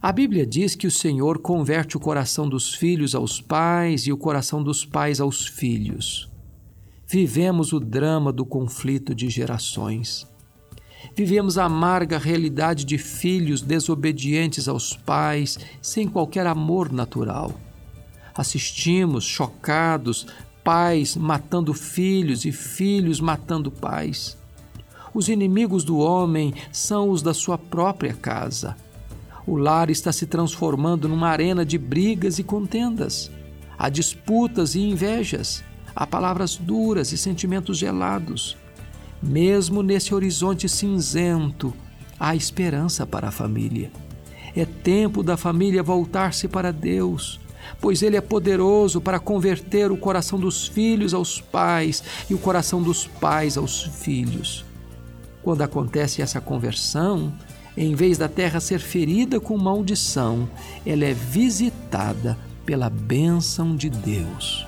A Bíblia diz que o Senhor converte o coração dos filhos aos pais e o coração dos pais aos filhos. Vivemos o drama do conflito de gerações. Vivemos a amarga realidade de filhos desobedientes aos pais, sem qualquer amor natural. Assistimos, chocados, pais matando filhos e filhos matando pais. Os inimigos do homem são os da sua própria casa. O lar está se transformando numa arena de brigas e contendas. Há disputas e invejas. Há palavras duras e sentimentos gelados. Mesmo nesse horizonte cinzento, há esperança para a família. É tempo da família voltar-se para Deus, pois Ele é poderoso para converter o coração dos filhos aos pais e o coração dos pais aos filhos. Quando acontece essa conversão, em vez da terra ser ferida com maldição, ela é visitada pela bênção de Deus.